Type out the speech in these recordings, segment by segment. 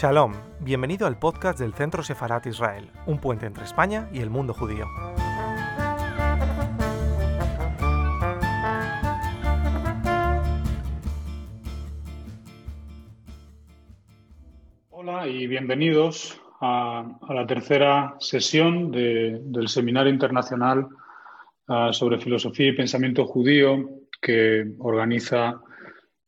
Shalom, bienvenido al podcast del Centro Sefarat Israel, un puente entre España y el mundo judío. Hola y bienvenidos a, la tercera sesión del Seminario Internacional ah, sobre Filosofía y Pensamiento Judío que organiza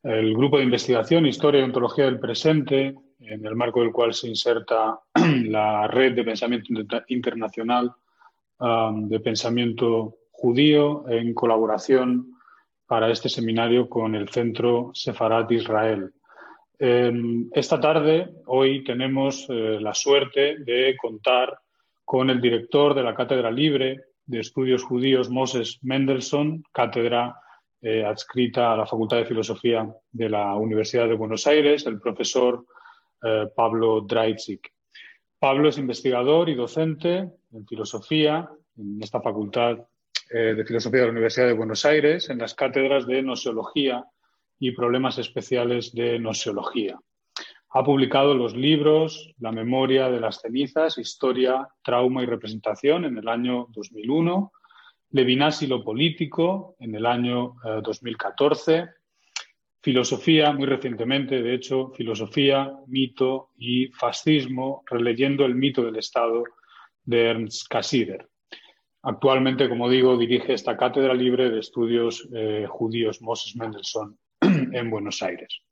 el Grupo de Investigación Historia y Ontología del Presente en el marco del cual se inserta la red de pensamiento internacional de pensamiento judío en colaboración para este seminario con el Centro Sefarat Israel. Em, esta tarde, hoy, tenemos eh, la suerte de contar con el director de la Cátedra Libre de Estudios Judíos, Moses Mendelssohn, cátedra eh, adscrita a la Facultad de Filosofía de la Universidad de Buenos Aires, el profesor eh, Pablo Draitzik. Pablo es investigador y docente en filosofía en esta Facultad eh, de Filosofía de la Universidad de Buenos Aires, en las cátedras de Noseología y Problemas Especiales de Noseología. Ha publicado los libros La memoria de las cenizas, Historia, Trauma y Representación en el año 2001, Levinas y lo político en el año 2014, eh, Filosofía, muy recientemente, de hecho, filosofía, mito y fascismo, releyendo el mito del Estado de Ernst Cassirer. Actualmente, como digo, dirige esta cátedra libre de estudios eh, judíos Moses Mendelssohn en Buenos Aires.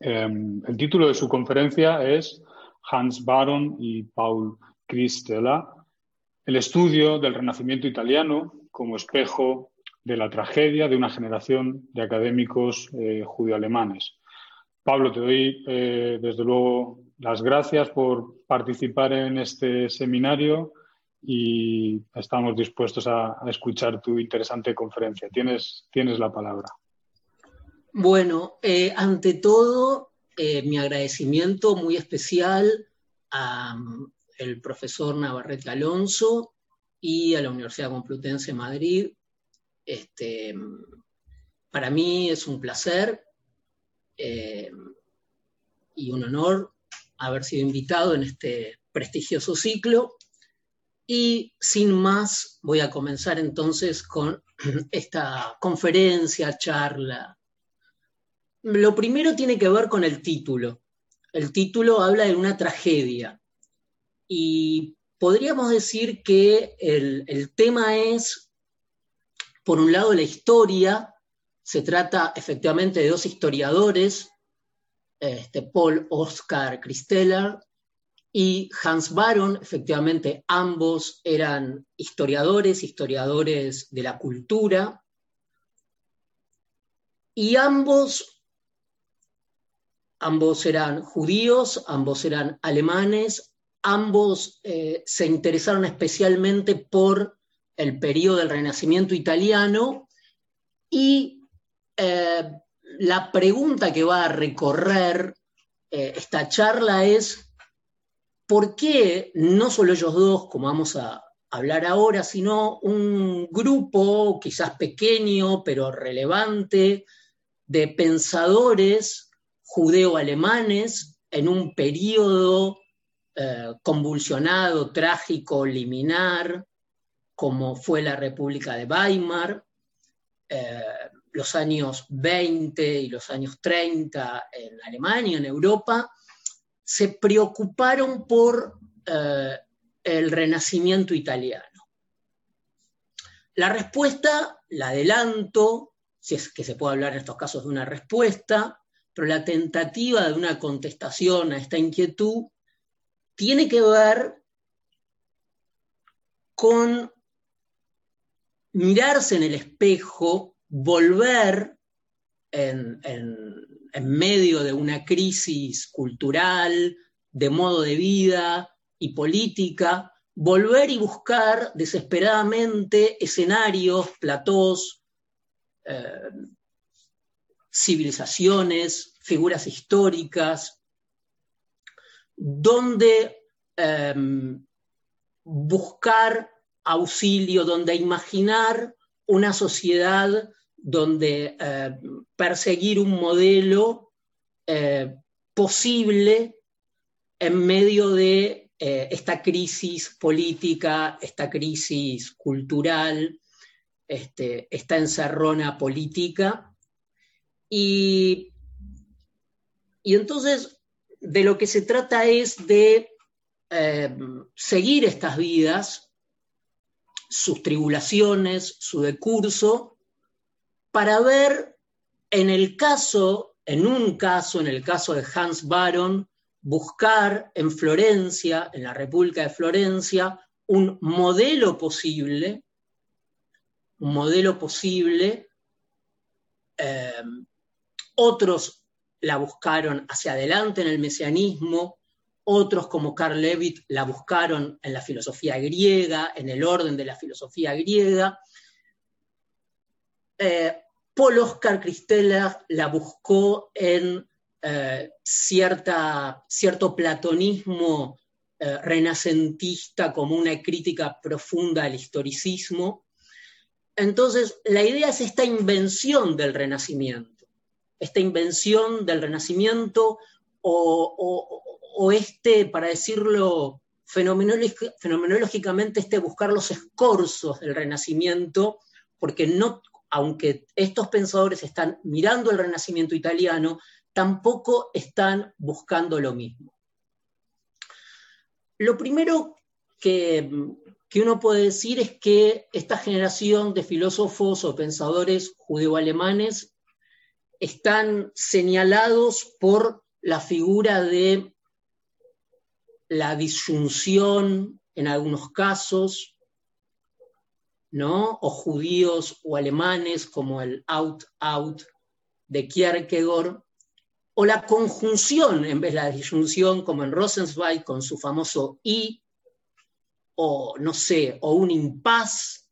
Em, el título de su conferencia es Hans Baron y Paul Christela, el estudio del Renacimiento italiano como espejo de la tragedia de una generación de académicos eh, judío-alemanes. Pablo, te doy eh, desde luego las gracias por participar en este seminario y estamos dispuestos a, escuchar tu interesante conferencia. Tienes, tienes la palabra. Bueno, eh, ante todo, mi agradecimiento muy especial al profesor Navarrete Alonso y a la Universidad Complutense de Madrid este, para mí es un placer eh, y un honor haber sido invitado en este prestigioso ciclo. Y sin más, voy a comenzar entonces con esta conferencia, charla. Lo primero tiene que ver con el título. El título habla de una tragedia. Y podríamos decir que el, el tema es por un lado, la historia, se trata efectivamente de dos historiadores, este, Paul Oscar Christeller y Hans Baron, efectivamente ambos eran historiadores, historiadores de la cultura, y ambos, ambos eran judíos, ambos eran alemanes, ambos eh, se interesaron especialmente por el periodo del Renacimiento italiano y eh, la pregunta que va a recorrer eh, esta charla es por qué no solo ellos dos, como vamos a hablar ahora, sino un grupo quizás pequeño pero relevante de pensadores judeo-alemanes en un periodo eh, convulsionado, trágico, liminar, como fue la República de Weimar, eh, los años 20 y los años 30 en Alemania, en Europa, se preocuparon por eh, el renacimiento italiano. La respuesta, la adelanto, si es que se puede hablar en estos casos de una respuesta, pero la tentativa de una contestación a esta inquietud tiene que ver con mirarse en el espejo, volver en, medio de una crisis cultural, de modo de vida y política, volver y buscar desesperadamente escenarios, platós, eh, civilizaciones, figuras históricas, donde eh, buscar auxilio, donde imaginar una sociedad donde eh, perseguir un modelo eh, posible en medio de eh, esta crisis política, esta crisis cultural, este, esta encerrona política. Y, y, entonces de lo que se trata es de seguir estas vidas, sus tribulaciones, su decurso, para ver en el caso, en un caso, en el caso de Hans Baron, buscar en Florencia, en la República de Florencia, un modelo posible, un modelo posible. Eh, otros la buscaron hacia adelante en el mesianismo, otros como Carl Levitt la buscaron en la filosofía griega, en el orden de la filosofía griega. Eh, Paul Oscar Christeller la buscó en eh, cierta, cierto platonismo eh, renacentista como una crítica profunda al historicismo. Entonces, la idea es esta invención del renacimiento, esta invención del renacimiento o, este, para decirlo fenomenológicamente, este buscar los escorzos del renacimiento, porque no, aunque estos pensadores están mirando el renacimiento italiano, tampoco están buscando lo mismo. Lo primero que, uno puede decir es que esta generación de filósofos o pensadores judeo-alemanes están señalados por la figura de la disyunción en algunos casos, ¿no? O judíos o alemanes como el out-out de Kierkegaard, o la conjunción en vez de la disyunción, como en Rosenzweig con su famoso y, o no sé, o un impas,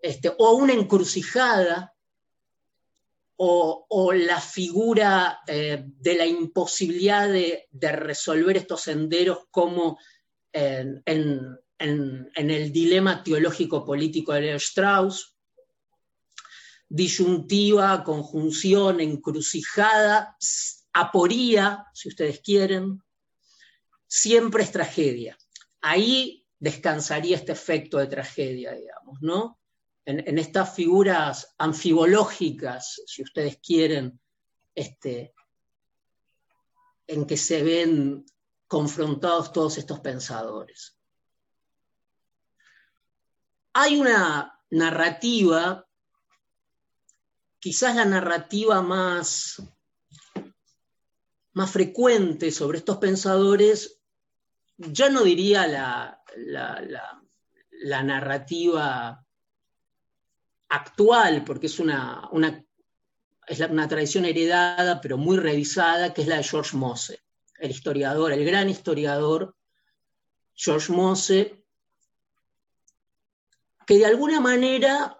este, o una encrucijada, o, la figura eh, de la imposibilidad de, resolver estos senderos como en, el dilema teológico político de Leo Strauss, disyuntiva, conjunción, encrucijada, aporía, si ustedes quieren, siempre es tragedia. Ahí descansaría este efecto de tragedia, digamos, ¿no? En, estas figuras anfibológicas, si ustedes quieren, este, en que se ven confrontados todos estos pensadores. Hay una narrativa quizás la narrativa más, más frecuente sobre estos pensadores, ya no diría la, la, narrativa actual, porque es una, una, es una tradición heredada, pero muy revisada, que es la de George Mosse, el historiador, el gran historiador George Mosse, que de alguna manera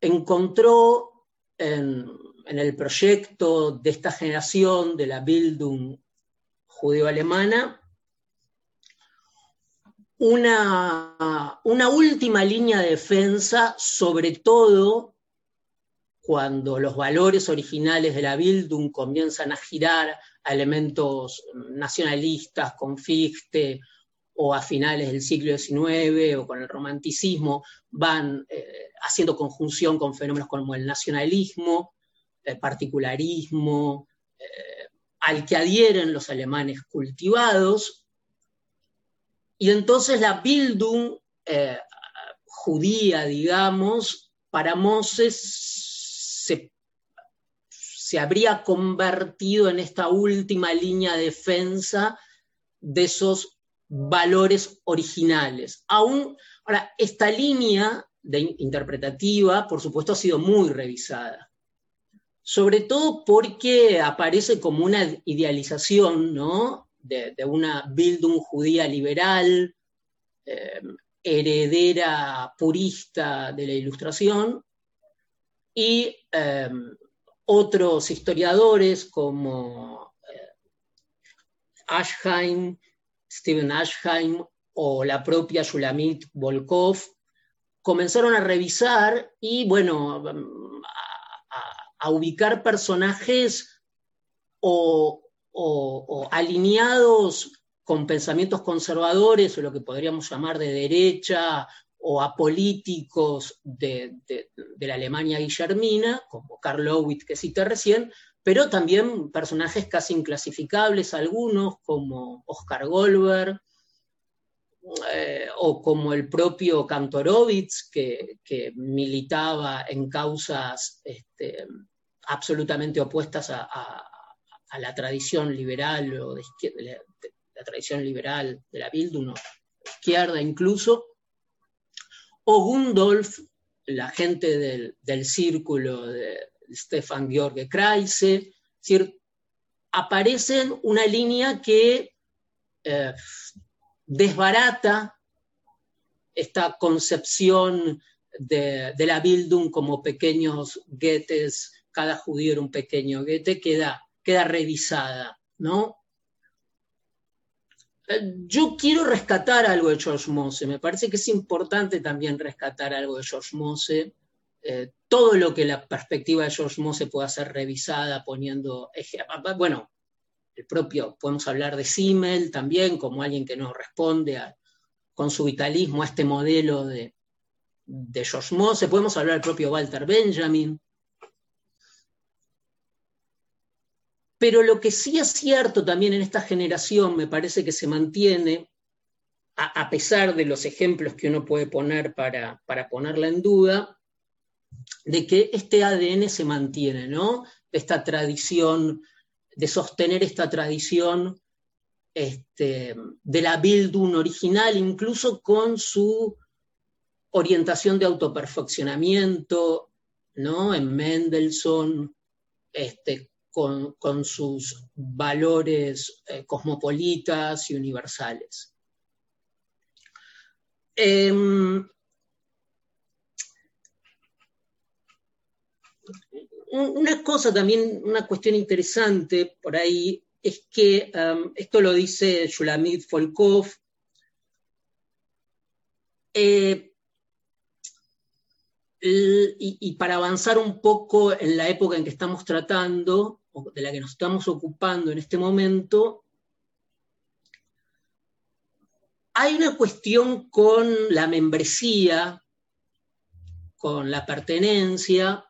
encontró en, el proyecto de esta generación de la Bildung judeo-alemana una, última línea de defensa, sobre todo cuando los valores originales de la Bildung comienzan a girar a elementos nacionalistas con o a finales del siglo XIX o con el romanticismo, van eh, haciendo conjunción con fenómenos como el nacionalismo, el particularismo, eh, al que adhieren los alemanes cultivados. Y entonces la Bildung eh, judía, digamos, para Moses se, habría convertido en esta última línea de defensa de esos valores originales. Aún, ahora, esta línea de interpretativa, por supuesto, ha sido muy revisada, sobre todo porque aparece como una idealización ¿no? De, una Bildung judía liberal, eh, heredera purista de la Ilustración, y eh, otros historiadores como eh, Ashheim Steven Ashheim o la propia Shulamit Volkov, comenzaron a revisar y, bueno, a, ubicar personajes o, o, alineados con pensamientos conservadores o lo que podríamos llamar de derecha o apolíticos de, de, la Alemania guillermina, como Karl Lowitz que cité recién, pero también personajes casi inclasificables, algunos como Oscar Goldberg, eh, o como el propio Kantorowicz, que, militaba en causas este, absolutamente opuestas a, la tradición liberal o de, la tradición liberal de la Bildung, izquierda incluso, o Gundolf, la gente del, círculo de Stefan George Kreise, es aparecen una línea que eh, desbarata esta concepción de, la Bildung como pequeños guetes, cada judío era un pequeño guete, queda, queda revisada, ¿no? Eh, yo quiero rescatar algo de George Mose, me parece que es importante también rescatar algo de George Mose, eh, todo lo que la perspectiva de George Mose pueda ser revisada poniendo, bueno, el propio, podemos hablar de Simmel también como alguien que no responde con su vitalismo a este modelo de, de George Mose, podemos hablar del propio Walter Benjamin. Pero lo que sí es cierto también en esta generación, me parece que se mantiene, a, pesar de los ejemplos que uno puede poner para, para ponerla en duda, de que este ADN se mantiene, ¿no? Esta tradición de sostener esta tradición este, de la Bildung original, incluso con su orientación de autoperfeccionamiento, ¿no? En Mendelssohn, este, con, sus valores eh, cosmopolitas y universales. Em, una cosa también, una cuestión interesante por ahí, es que um, esto lo dice Shulamit Folkov, eh, y, para avanzar un poco en la época en que estamos tratando, de la que nos estamos ocupando en este momento, hay una cuestión con la membresía, con la pertenencia,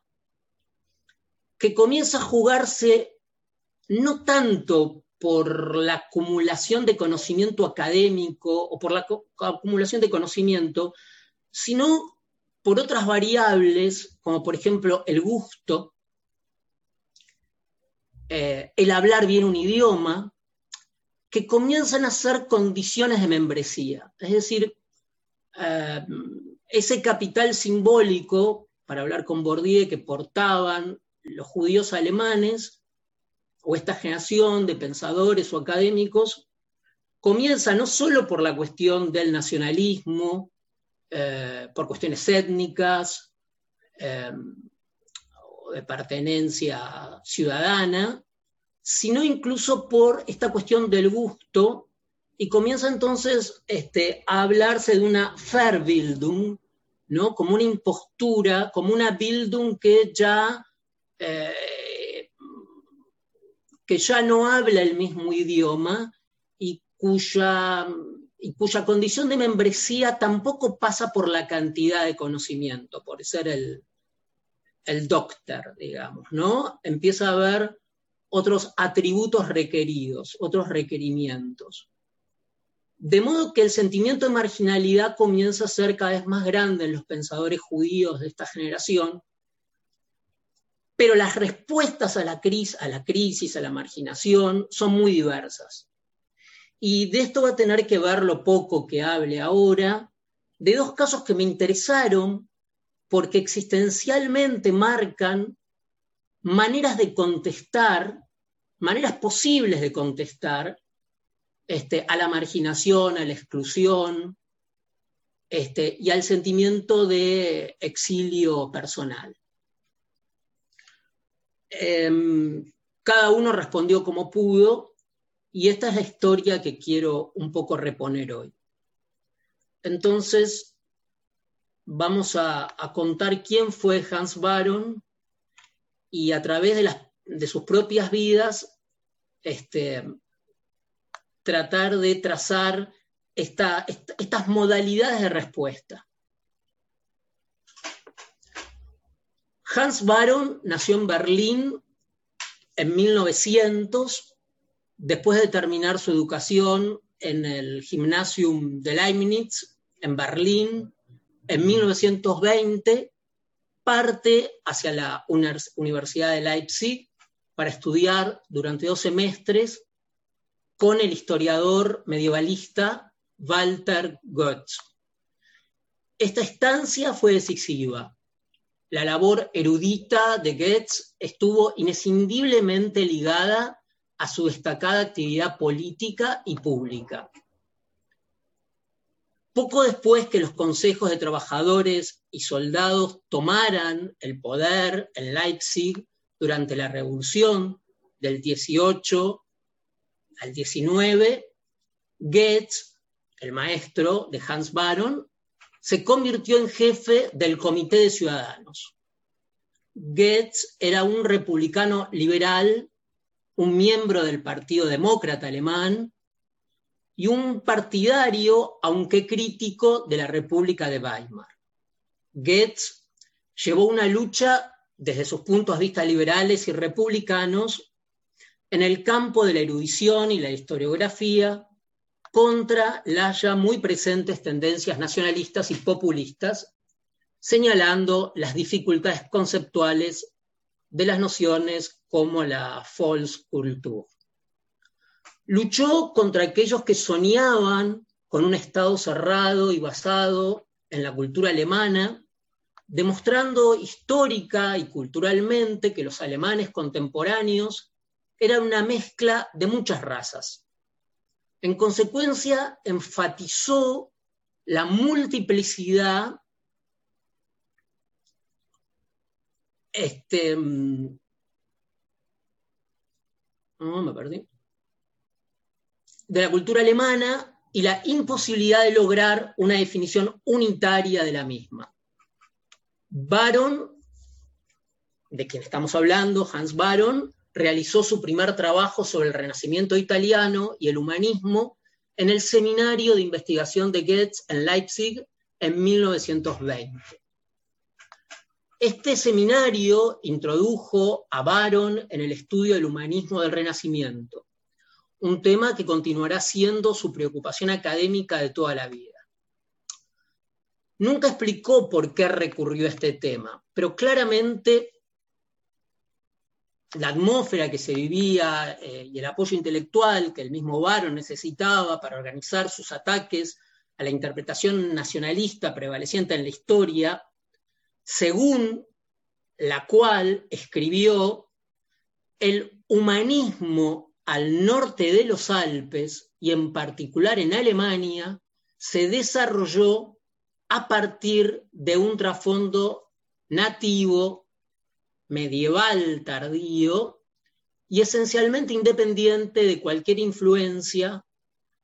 que comienza a jugarse no tanto por la acumulación de conocimiento académico o por la acumulación de conocimiento, sino por otras variables, como por ejemplo el gusto, eh, el hablar bien un idioma, que comienzan a ser condiciones de membresía. Es decir, eh, ese capital simbólico, para hablar con Bourdieu, que portaban los judíos alemanes o esta generación de pensadores o académicos comienza no solo por la cuestión del nacionalismo, eh, por cuestiones étnicas de pertenencia ciudadana, sino incluso por esta cuestión del gusto, y comienza entonces este, a hablarse de una Verbildung, ¿no? como una impostura, como una Bildung que ya eh, que ya no habla el mismo idioma y cuya, y cuya condición de membresía tampoco pasa por la cantidad de conocimiento, por ser el, el doctor, digamos, ¿no? Empieza a haber otros atributos requeridos, otros requerimientos. De modo que el sentimiento de marginalidad comienza a ser cada vez más grande en los pensadores judíos de esta generación, pero las respuestas a la, crisis, a la crisis, a la marginación, son muy diversas. Y de esto va a tener que ver lo poco que hable ahora, de dos casos que me interesaron porque existencialmente marcan maneras de contestar, maneras posibles de contestar este, a la marginación, a la exclusión este, y al sentimiento de exilio personal. Em, cada uno respondió como pudo y esta es la historia que quiero un poco reponer hoy. Entonces, vamos a, contar quién fue Hans Baron y a través de, sus propias vidas, este, tratar de trazar estas modalidades de respuesta. Hans Baron nació en Berlín en 1900, después de terminar su educación en el Gymnasium de Leibniz, en Berlín, en 1920, parte hacia la Universidad de Leipzig para estudiar durante dos semestres con el historiador medievalista Walter Goetz. Esta estancia fue decisiva. La labor erudita de Goetz estuvo inescindiblemente ligada a su destacada actividad política y pública. Poco después que los consejos de trabajadores y soldados tomaran el poder en Leipzig durante la revolución del 18 al 19, Goetz, el maestro de Hans Baron, se convirtió en jefe del Comité de Ciudadanos. Goetz era un republicano liberal, un miembro del Partido Demócrata Alemán y un partidario, aunque crítico, de la República de Weimar. Goetz llevó una lucha desde sus puntos de vista liberales y republicanos en el campo de la erudición y la historiografía contra las ya muy presentes tendencias nacionalistas y populistas, señalando las dificultades conceptuales de las nociones como la false culture. Luchó contra aquellos que soñaban con un Estado cerrado y basado en la cultura alemana, demostrando histórica y culturalmente que los alemanes contemporáneos eran una mezcla de muchas razas. En consecuencia, enfatizó la multiplicidad este, mm, no, me perdí de la cultura alemana y la imposibilidad de lograr una definición unitaria de la misma. Baron, de quien estamos hablando, Hans Baron, realizó su primer trabajo sobre el Renacimiento italiano y el humanismo en el Seminario de Investigación de Goetz en Leipzig en 1920. Este seminario introdujo a Baron en el estudio del humanismo del Renacimiento un tema que continuará siendo su preocupación académica de toda la vida. Nunca explicó por qué recurrió a este tema, pero claramente la atmósfera que se vivía eh, y el apoyo intelectual que el mismo Baron necesitaba para organizar sus ataques a la interpretación nacionalista prevaleciente en la historia, según la cual escribió el humanismo al norte de los Alpes y en particular en Alemania, se desarrolló a partir de un trasfondo nativo, medieval tardío y esencialmente independiente de cualquier influencia,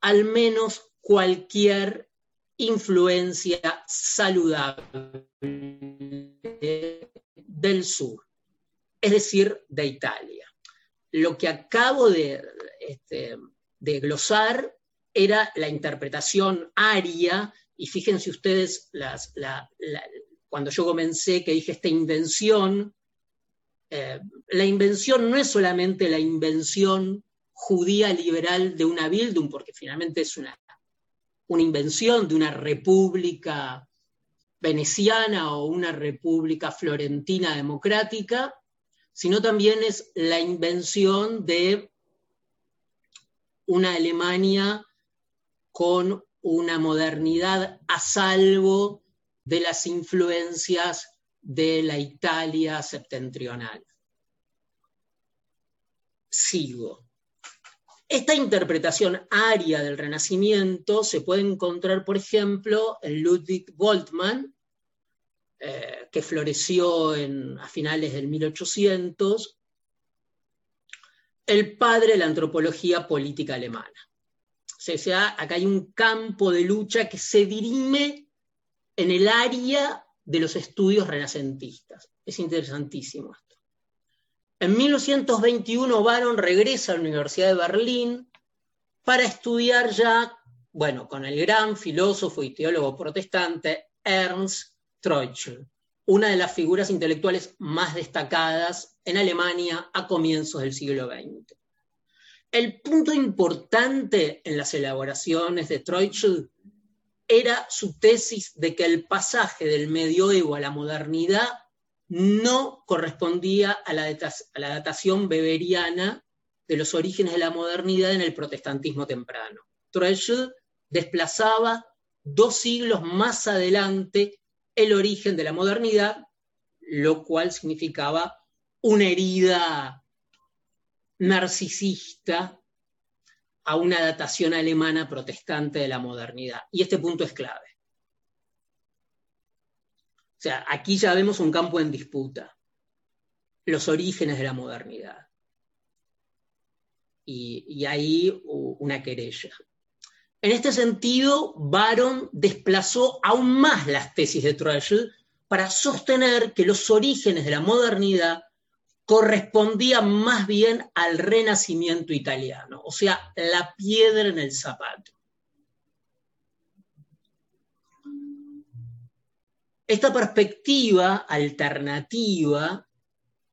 al menos cualquier influencia saludable del sur, es decir, de Italia lo que acabo de, este, glosar era la interpretación aria, y fíjense ustedes, cuando yo comencé que dije esta invención, eh, la invención no es solamente la invención judía liberal de una Bildung, porque finalmente es una, una invención de una república veneciana o una república florentina democrática, sino también es la invención de una Alemania con una modernidad a salvo de las influencias de la Italia septentrional. Sigo. Esta interpretación aria del Renacimiento se puede encontrar, por ejemplo, en Ludwig Boltmann, eh, que floreció a finales del 1800, el padre de la antropología política alemana. O sea, acá hay un campo de lucha que se dirime en el área de los estudios renacentistas. Es interesantísimo esto. En 1921 Baron regresa a la Universidad de Berlín para estudiar ya, bueno, con el gran filósofo y teólogo protestante Ernst Troichel, una de las figuras intelectuales más destacadas en Alemania a comienzos del siglo XX. El punto importante en las elaboraciones de Troichel era su tesis de que el pasaje del medioevo a la modernidad no correspondía a la, datación beberiana de los orígenes de la modernidad en el protestantismo temprano. Troichel desplazaba dos siglos más adelante el origen de la modernidad, lo cual significaba una herida narcisista a una datación alemana protestante de la modernidad. Y este punto es clave. O sea, aquí ya vemos un campo en disputa, los orígenes de la modernidad. Y, ahí una querella. En este sentido, Baron desplazó aún más las tesis de Troyes para sostener que los orígenes de la modernidad correspondía más bien al renacimiento italiano, o sea, la piedra en el zapato. Esta perspectiva alternativa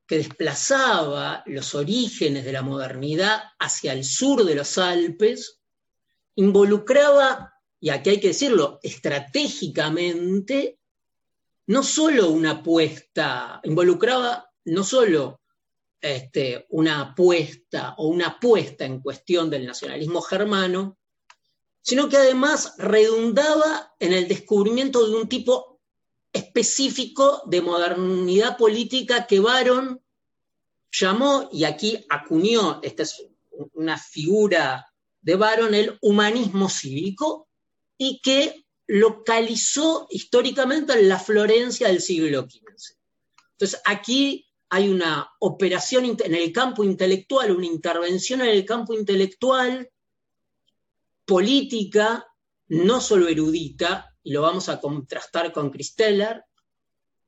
que desplazaba los orígenes de la modernidad hacia el sur de los Alpes, involucraba, y aquí hay que decirlo, estratégicamente, no solo una apuesta, involucraba no solo este, una apuesta o una apuesta en cuestión del nacionalismo germano, sino que además redundaba en el descubrimiento de un tipo específico de modernidad política que Baron llamó, y aquí acuñó, esta es una figura de Baron, el humanismo cívico, y que localizó históricamente en la Florencia del siglo XV. Entonces, aquí hay una operación en el campo intelectual, una intervención en el campo intelectual, política, no solo erudita, y lo vamos a contrastar con Christeller,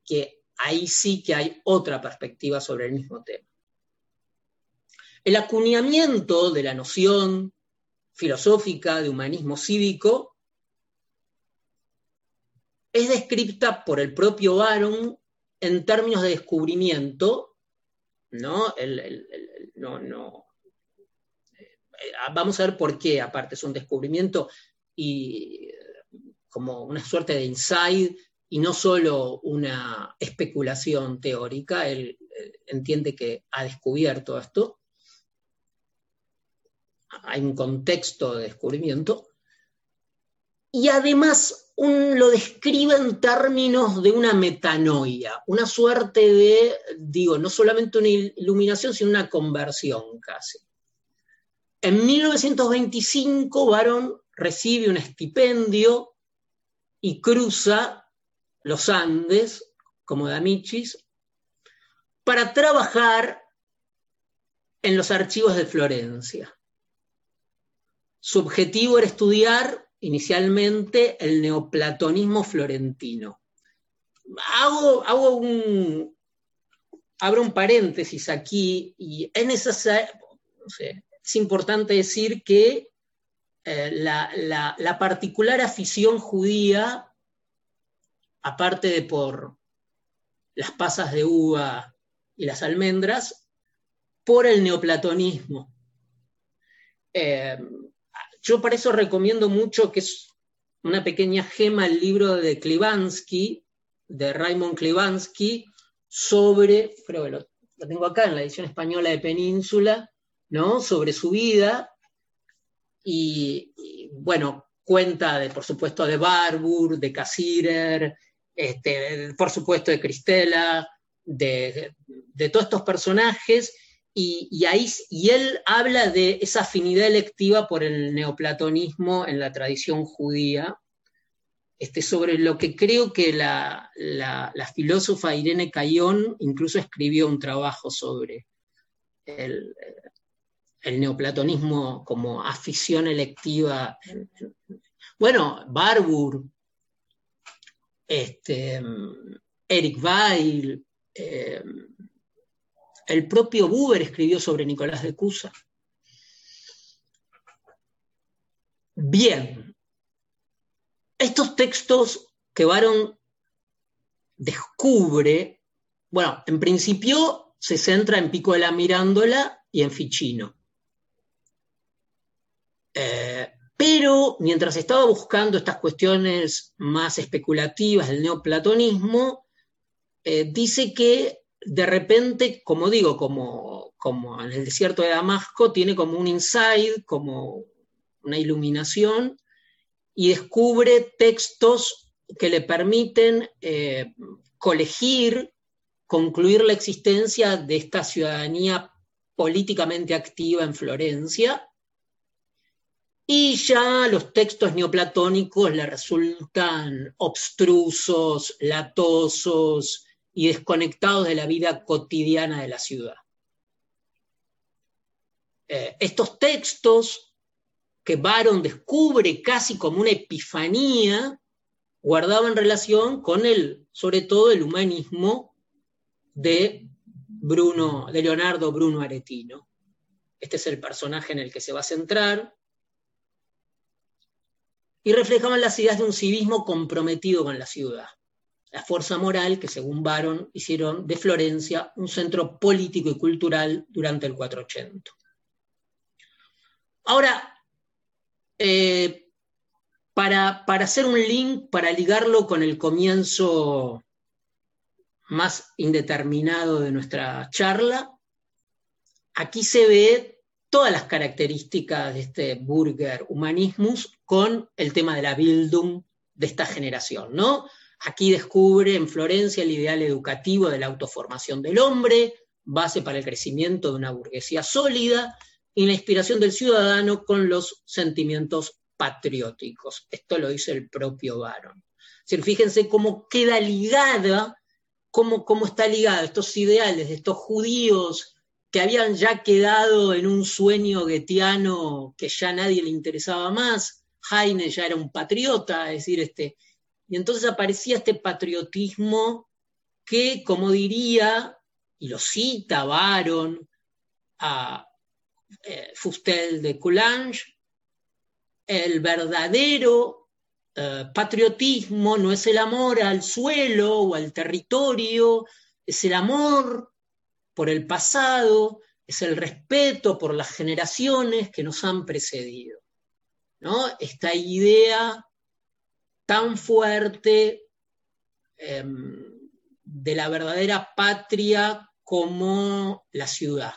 que ahí sí que hay otra perspectiva sobre el mismo tema. El acuñamiento de la noción filosófica de humanismo cívico es descripta por el propio Baron en términos de descubrimiento, ¿no? no, no eh, vamos a ver por qué, aparte, es un descubrimiento y como una suerte de insight y no solo una especulación teórica. Él entiende que ha descubierto esto. Hay un contexto de descubrimiento. Y además lo describe en términos de una metanoia, una suerte de, digo, no solamente una iluminación, sino una conversión casi. En 1925, Baron recibe un estipendio y cruza los Andes, como D'Amicis, para trabajar en los archivos de Florencia. Su objetivo era estudiar inicialmente el neoplatonismo florentino. Hago, hago un, abro un paréntesis aquí y es es importante decir que eh, la, particular afición judía, aparte de por las pasas de uva y las almendras, por el neoplatonismo. Eh, yo por eso recomiendo mucho que es una pequeña gema el libro de Klivansky, de Raymond Klivansky, sobre, creo que lo, tengo acá en la edición española de Península, ¿no? Sobre su vida. Y, bueno, cuenta de, por supuesto, de Barbour, de Cassirer, este, por supuesto de Cristela, de, de todos estos personajes y, ahí, y él habla de esa afinidad electiva por el neoplatonismo en la tradición judía, este, sobre lo que creo que la, filósofa Irene Cayón incluso escribió un trabajo sobre el, neoplatonismo como afición electiva. Bueno, Barbour, este, Eric Weil, eh, el propio Buber escribió sobre Nicolás de Cusa. Bien, estos textos que Baron descubre, bueno, en principio se centra en Pico de la Mirándola y en Ficino. Eh, pero mientras estaba buscando estas cuestiones más especulativas del neoplatonismo, eh, dice que de repente, como digo, como, como en el desierto de Damasco, tiene como un insight, como una iluminación, y descubre textos que le permiten eh, colegir, concluir la existencia de esta ciudadanía políticamente activa en Florencia, y ya los textos neoplatónicos le resultan obstrusos, latosos y desconectados de la vida cotidiana de la ciudad. Eh, estos textos que Baron descubre casi como una epifanía, guardaban relación con el, sobre todo el humanismo de Bruno, de Leonardo Bruno Aretino. Este es el personaje en el que se va a centrar y reflejaban las ideas de un civismo comprometido con la ciudad, la fuerza moral que, según Baron, hicieron de Florencia un centro político y cultural durante el 480. Ahora, eh, para, para hacer un link, para ligarlo con el comienzo más indeterminado de nuestra charla, aquí se ve todas las características de este Burger Humanismus con el tema de la Bildung de esta generación, ¿no? Aquí descubre en Florencia el ideal educativo de la autoformación del hombre, base para el crecimiento de una burguesía sólida, y la inspiración del ciudadano con los sentimientos patrióticos. Esto lo dice el propio Baron. fíjense cómo queda ligada, cómo, cómo está ligada estos ideales de estos judíos que habían ya quedado en un sueño guetiano que ya nadie le interesaba más. Heine ya era un patriota, es decir, este, y entonces aparecía este patriotismo que, como diría, y lo cita Baron a eh, Fustel de Coulanges, el verdadero eh, patriotismo no es el amor al suelo o al territorio, es el amor por el pasado, es el respeto por las generaciones que nos han precedido. ¿no? Esta idea tan fuerte em, de la verdadera patria como la ciudad,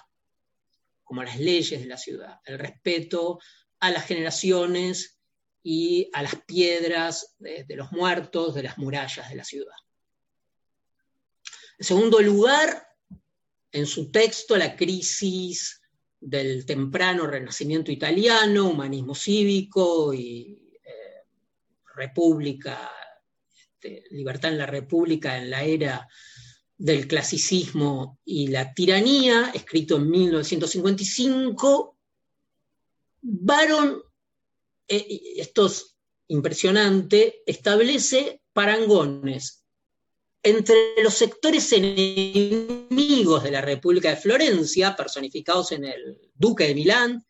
como las leyes de la ciudad, el respeto a las generaciones y a las piedras de los muertos, de las murallas de la ciudad. En segundo lugar, en su texto La crisis del temprano renacimiento italiano, humanismo cívico y república, este, libertad en la república en la era del clasicismo y la tiranía, escrito en 1955, Baron, eh, esto es impresionante, establece parangones entre los sectores enemigos de la República de Florencia, personificados en el duque de Milán,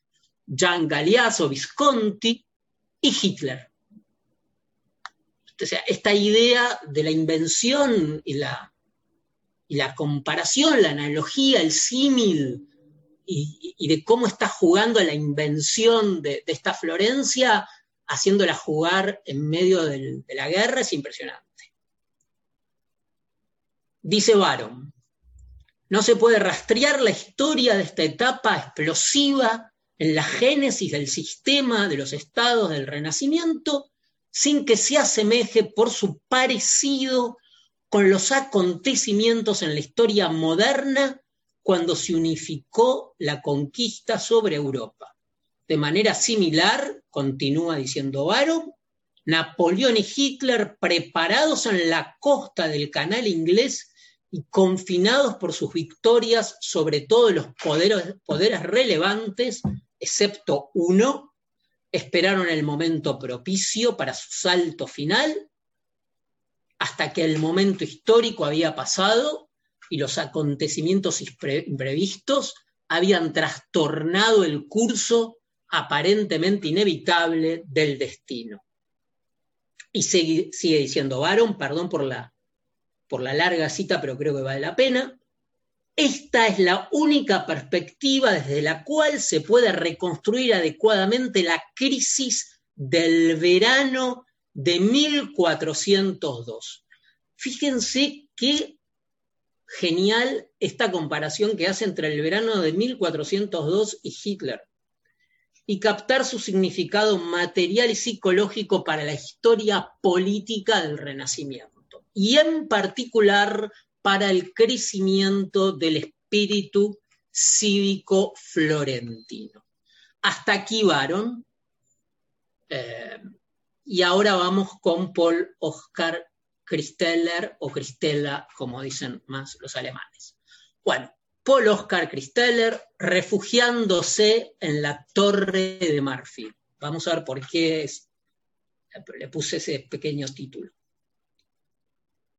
Gian Galeazzo Visconti y Hitler. O sea, esta idea de la invención y la, comparación, la analogía, el símil, y, de cómo está jugando la invención de, esta Florencia, haciéndola jugar en medio de la guerra, es impresionante. Dice Baron, no se puede rastrear la historia de esta etapa explosiva en la génesis del sistema de los estados del Renacimiento sin que se asemeje por su parecido con los acontecimientos en la historia moderna cuando se unificó la conquista sobre Europa. De manera similar, continúa diciendo Baron, Napoleón y Hitler preparados en la costa del canal inglés y confinados por sus victorias sobre todos los poderes, poderes relevantes, excepto uno, esperaron el momento propicio para su salto final, hasta que el momento histórico había pasado y los acontecimientos imprevistos habían trastornado el curso aparentemente inevitable del destino. Y sigue, diciendo Baron, perdón por la, por la larga cita, pero creo que vale la pena. Esta es la única perspectiva desde la cual se puede reconstruir adecuadamente la crisis del verano de 1402. Fíjense qué genial esta comparación que hace entre el verano de 1402 y Hitler y captar su significado material y psicológico para la historia política del Renacimiento, y en particular para el crecimiento del espíritu cívico florentino. Hasta aquí, Baron. Eh, y ahora vamos con Paul Oscar Christeller o Christella, como dicen más los alemanes. Bueno, Paul Oscar Christeller refugiándose en la Torre de Marfil. Vamos a ver por qué le puse ese pequeño título.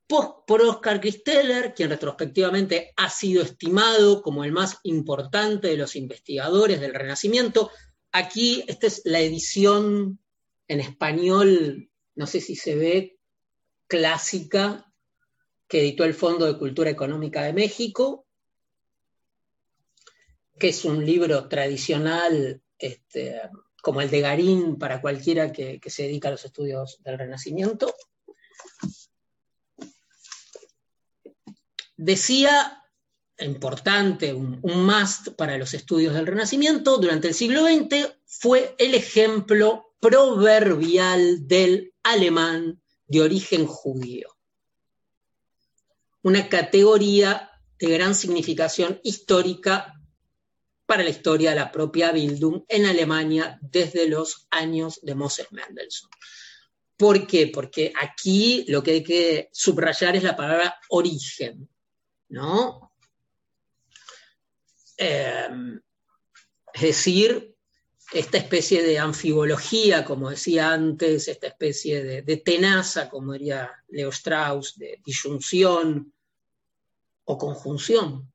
Por Oscar Christeller, quien retrospectivamente ha sido estimado como el más importante de los investigadores del Renacimiento, aquí esta es la edición en español, no sé si se ve, clásica, que editó el Fondo de Cultura Económica de México, que es un libro tradicional este, como el de Garín para cualquiera que, se dedica a los estudios del Renacimiento. Decía, importante, un, must para los estudios del Renacimiento, durante el siglo XX fue el ejemplo proverbial del alemán de origen judío. Una categoría de gran significación histórica para la historia de la propia Bildung en Alemania desde los años de Moses Mendelssohn. ¿Por qué? Porque aquí lo que hay que subrayar es la palabra origen, ¿no? Em, es decir, esta especie de anfibología, como decía antes, esta especie de, de tenaza, como diría Leo Strauss, de disyunción o conjunción.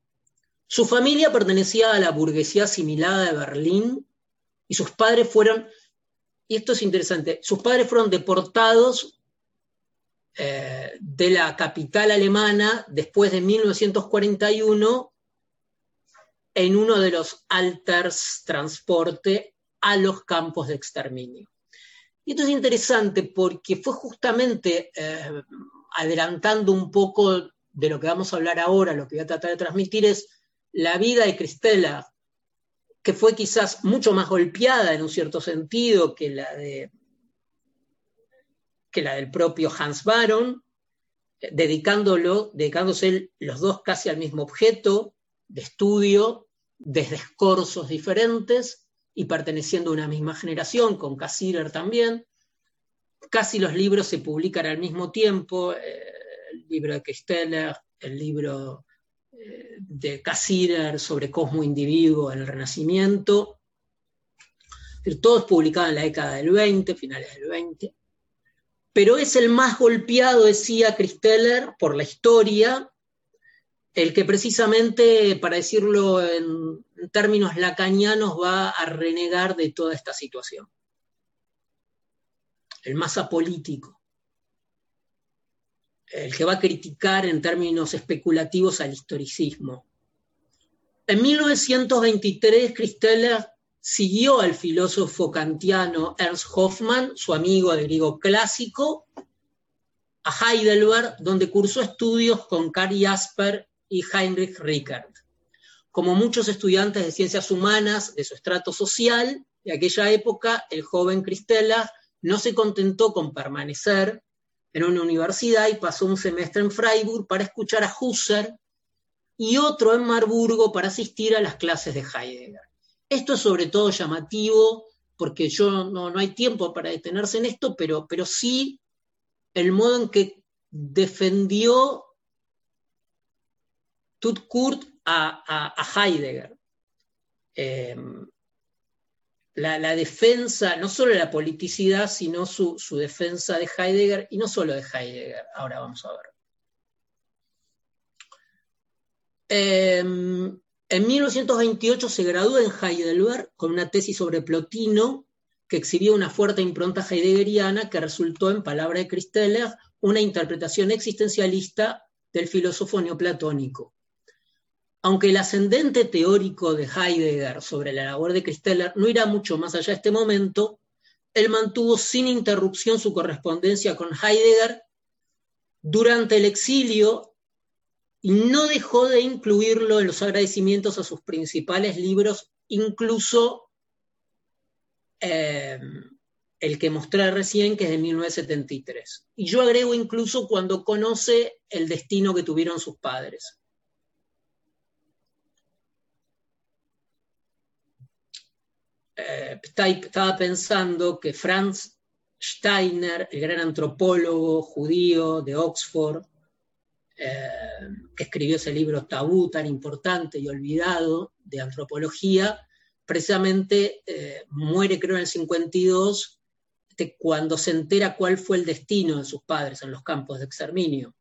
Su familia pertenecía a la burguesía asimilada de Berlín y sus padres fueron, y esto es interesante, sus padres fueron deportados eh, de la capital alemana después de 1941 en uno de los alters transporte a los campos de exterminio. Y esto es interesante porque fue justamente eh, adelantando un poco de lo que vamos a hablar ahora, lo que voy a tratar de transmitir es la vida de Cristela, que fue quizás mucho más golpeada en un cierto sentido que la, de, que la del propio Hans Baron, dedicándolo, dedicándose los dos casi al mismo objeto de estudio, desde escorzos diferentes y perteneciendo a una misma generación, con Cassirer también. Casi los libros se publican al mismo tiempo, eh, el libro de Kristeller, el libro de Cassirer sobre Cosmo Individuo en el Renacimiento, todos publicados en la década del 20, finales del 20, pero es el más golpeado, decía Christeller, por la historia, el que precisamente, para decirlo en términos lacanianos, va a renegar de toda esta situación. El más apolítico el que va a criticar en términos especulativos al historicismo. En 1923, Christeller siguió al filósofo kantiano Ernst Hoffmann, su amigo de griego clásico, a Heidelberg, donde cursó estudios con Karl Jasper y Heinrich Rickert. Como muchos estudiantes de ciencias humanas de su estrato social de aquella época, el joven Christeller no se contentó con permanecer en una universidad y pasó un semestre en Freiburg para escuchar a Husserl y otro en Marburgo para asistir a las clases de Heidegger. Esto es sobre todo llamativo porque yo no, no hay tiempo para detenerse en esto, pero, pero sí el modo en que defendió Tutkurt a, a, Heidegger. Eh, la, defensa, no solo la politicidad, sino su, defensa de Heidegger, y no solo de Heidegger, ahora vamos a ver. Em, En 1928 se graduó en Heidelberg con una tesis sobre Plotino que exhibía una fuerte impronta heideggeriana que resultó, en palabra de Christeller, una interpretación existencialista del filósofo neoplatónico. Aunque el ascendente teórico de Heidegger sobre la labor de Christeller no irá mucho más allá de este momento, él mantuvo sin interrupción su correspondencia con Heidegger durante el exilio y no dejó de incluirlo en los agradecimientos a sus principales libros, incluso eh, el que mostré recién, que es de 1973. Y yo agrego incluso cuando conoce el destino que tuvieron sus padres. Eh, estaba pensando que Franz Steiner, el gran antropólogo judío de Oxford, eh, que escribió ese libro tabú tan importante y olvidado de antropología, precisamente eh, muere creo en el 52 este, cuando se entera cuál fue el destino de sus padres en los campos de exterminio.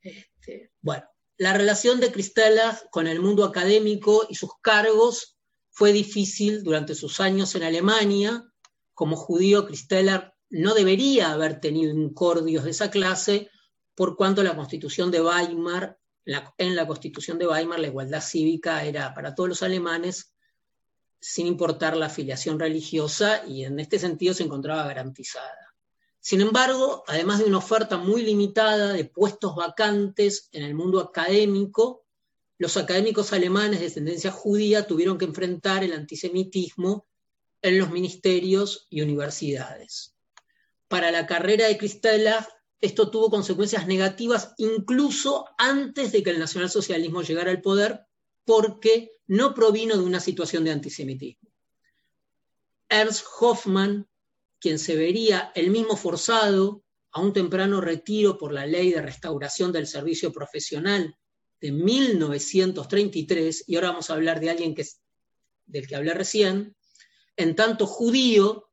Este, bueno, la relación de Cristela con el mundo académico y sus cargos fue difícil durante sus años en Alemania. Como judío, Cristela no debería haber tenido incordios de esa clase, por cuanto la constitución de Weimar, en la constitución de Weimar la igualdad cívica era para todos los alemanes sin importar la afiliación religiosa y en este sentido se encontraba garantizada. Sin embargo, además de una oferta muy limitada de puestos vacantes en el mundo académico, los académicos alemanes de descendencia judía tuvieron que enfrentar el antisemitismo en los ministerios y universidades. Para la carrera de Cristela esto tuvo consecuencias negativas incluso antes de que el nacionalsocialismo llegara al poder, porque no provino de una situación de antisemitismo. Ernst Hoffmann, quien se vería el mismo forzado a un temprano retiro por la ley de restauración del servicio profesional de 1933, y ahora vamos a hablar de alguien que, del que hablé recién, en tanto judío,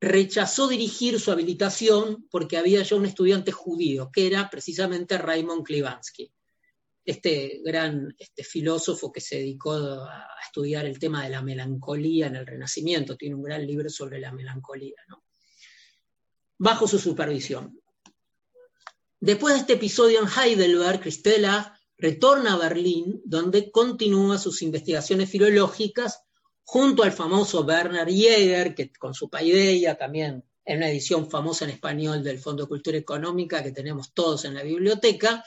rechazó dirigir su habilitación porque había ya un estudiante judío, que era precisamente Raymond Klivansky, este gran este filósofo que se dedicó a estudiar el tema de la melancolía en el Renacimiento, tiene un gran libro sobre la melancolía, bajo su supervisión. Después de este episodio en Heidelberg, Cristela retorna a Berlín, donde continúa sus investigaciones filológicas junto al famoso Bernard Jäger, que con su paideia también en una edición famosa en español del Fondo de Cultura Económica que tenemos todos en la biblioteca,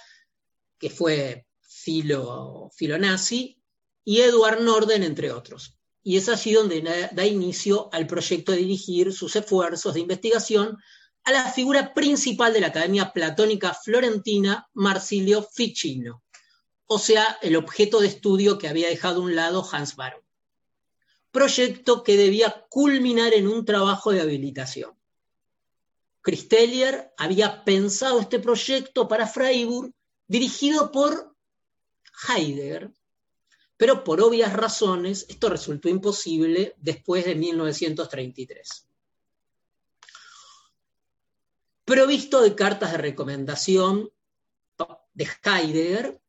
que fue filo, filo nazi, y Edward Norden, entre otros. Y es así donde da inicio al proyecto de dirigir sus esfuerzos de investigación a la figura principal de la Academia Platónica Florentina, Marsilio Ficino, o sea, el objeto de estudio que había dejado a un lado Hans Baron proyecto que debía culminar en un trabajo de habilitación. Christelier había pensado este proyecto para Freiburg dirigido por Heidegger, pero por obvias razones esto resultó imposible después de 1933. Provisto de cartas de recomendación de Heidegger,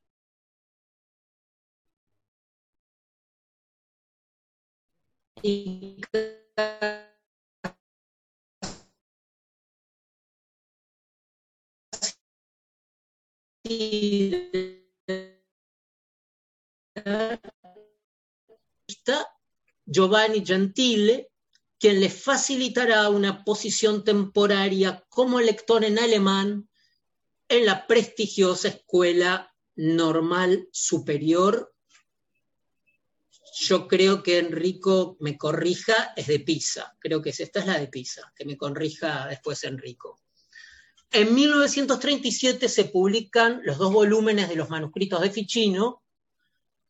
Giovanni Gentile, quien le facilitará una posición temporaria como lector en alemán en la prestigiosa Escuela Normal Superior yo creo que Enrico me corrija, es de Pisa. Creo que esta es la de Pisa, que me corrija después Enrico. En 1937 se publican los dos volúmenes de los manuscritos de Ficino,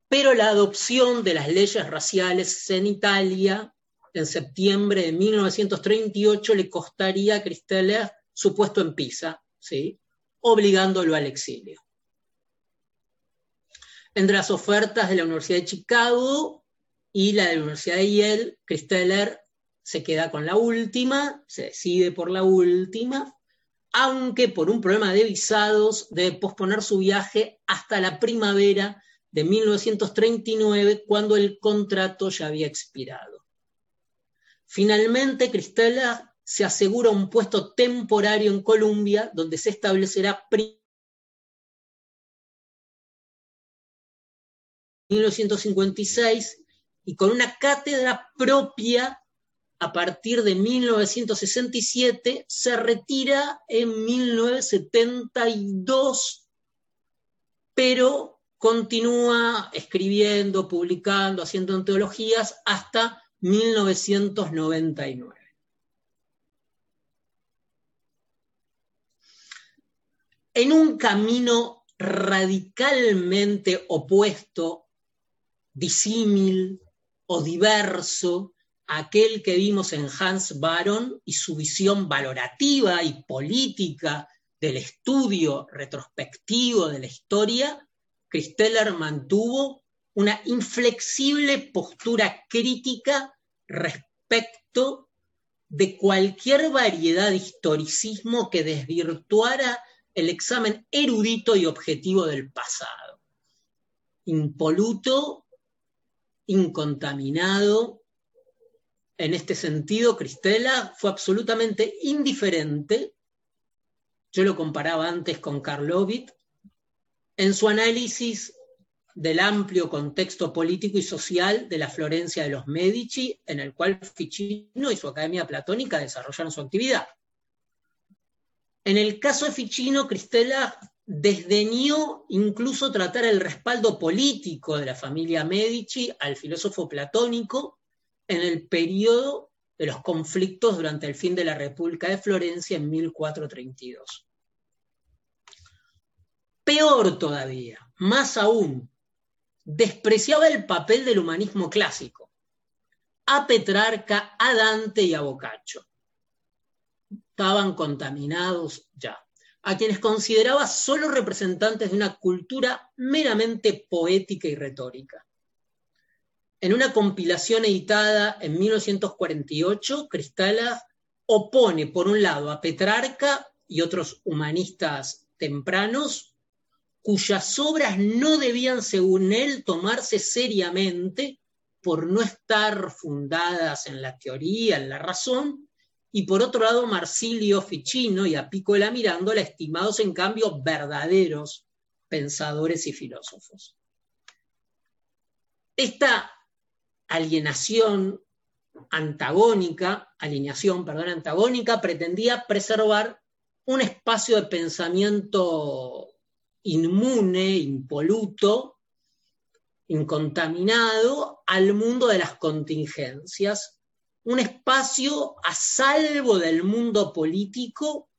pero la adopción de las leyes raciales en Italia en septiembre de 1938 le costaría a Cristela su puesto en Pisa, ¿sí? obligándolo al exilio. Entre las ofertas de la Universidad de Chicago y la de la Universidad de Yale, Christeller se queda con la última, se decide por la última, aunque por un problema de visados debe posponer su viaje hasta la primavera de 1939 cuando el contrato ya había expirado. Finalmente, Cristela se asegura un puesto temporario en Colombia, donde se establecerá 1956 y con una cátedra propia a partir de 1967, se retira en 1972, pero continúa escribiendo, publicando, haciendo antologías hasta 1999. En un camino radicalmente opuesto, disímil o diverso aquel que vimos en Hans Baron y su visión valorativa y política del estudio retrospectivo de la historia, Christeller mantuvo una inflexible postura crítica respecto de cualquier variedad de historicismo que desvirtuara el examen erudito y objetivo del pasado. Impoluto, incontaminado, en este sentido, Cristela fue absolutamente indiferente, yo lo comparaba antes con Karlovit, en su análisis del amplio contexto político y social de la Florencia de los Medici, en el cual Ficino y su Academia Platónica desarrollaron su actividad. En el caso de Ficino, Cristela desdeñó incluso tratar el respaldo político de la familia Medici al filósofo platónico en el periodo de los conflictos durante el fin de la República de Florencia en 1432. Peor todavía, más aún, despreciaba el papel del humanismo clásico, a Petrarca, a Dante y a Boccaccio. Estaban contaminados ya, a quienes consideraba solo representantes de una cultura meramente poética y retórica. En una compilación editada en 1948, Cristala opone, por un lado, a Petrarca y otros humanistas tempranos, cuyas obras no debían, según él, tomarse seriamente por no estar fundadas en la teoría, en la razón, y por otro lado Marsilio Ficino y Apícola Mirándola, estimados en cambio verdaderos pensadores y filósofos. Esta alienación antagónica, alineación, perdón, antagónica, pretendía preservar un espacio de pensamiento inmune, impoluto, incontaminado al mundo de las contingencias, un espacio a salvo del mundo político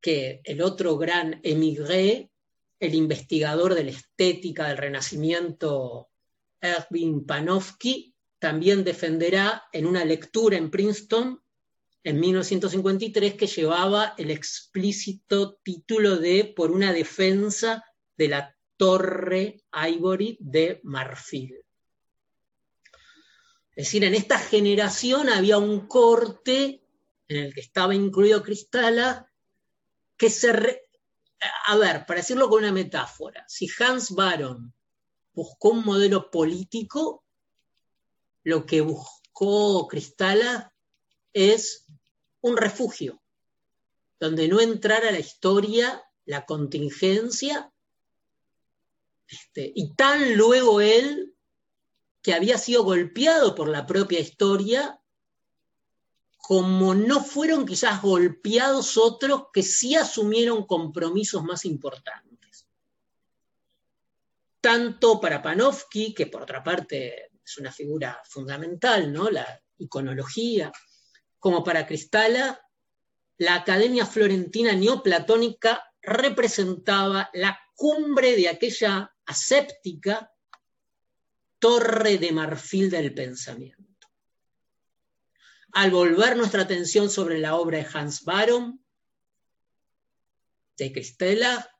que el otro gran emigré, el investigador de la estética del Renacimiento Erwin Panofsky también defenderá en una lectura en Princeton en 1953 que llevaba el explícito título de Por una defensa de la Torre Ivory de Marfil. Es decir, en esta generación había un corte en el que estaba incluido Cristala que se... A ver, para decirlo con una metáfora, si Hans Baron buscó un modelo político, lo que buscó Cristala es un refugio, donde no entrara la historia, la contingencia, este, y tan luego él, que había sido golpeado por la propia historia, como no fueron quizás golpeados otros que sí asumieron compromisos más importantes tanto para Panofsky, que por otra parte es una figura fundamental, ¿no? la iconología, como para Cristala, la Academia Florentina Neoplatónica representaba la cumbre de aquella aséptica torre de marfil del pensamiento. Al volver nuestra atención sobre la obra de Hans Baron, de Cristela,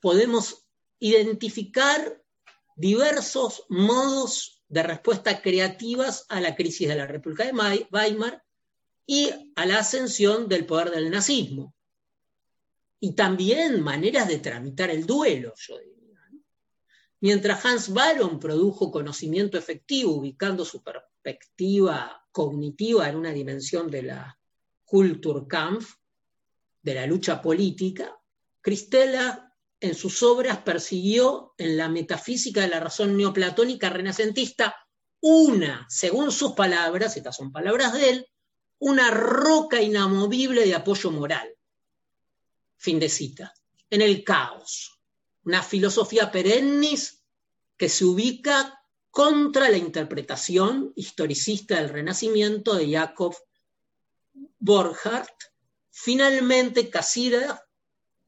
podemos identificar diversos modos de respuesta creativas a la crisis de la República de Weimar y a la ascensión del poder del nazismo. Y también maneras de tramitar el duelo, yo diría. Mientras Hans Baron produjo conocimiento efectivo, ubicando su perspectiva cognitiva en una dimensión de la Kulturkampf, de la lucha política, Cristela en sus obras persiguió en la metafísica de la razón neoplatónica renacentista una, según sus palabras, estas son palabras de él, una roca inamovible de apoyo moral. Fin de cita. En el caos. Una filosofía perennis que se ubica contra la interpretación historicista del Renacimiento de Jacob Borchardt. Finalmente, Casira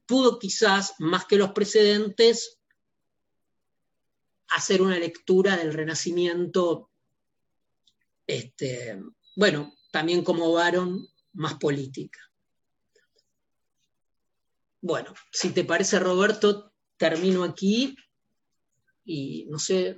pudo quizás, más que los precedentes, hacer una lectura del Renacimiento, este, bueno, también como varón, más política. Bueno, si te parece, Roberto, termino aquí y no sé,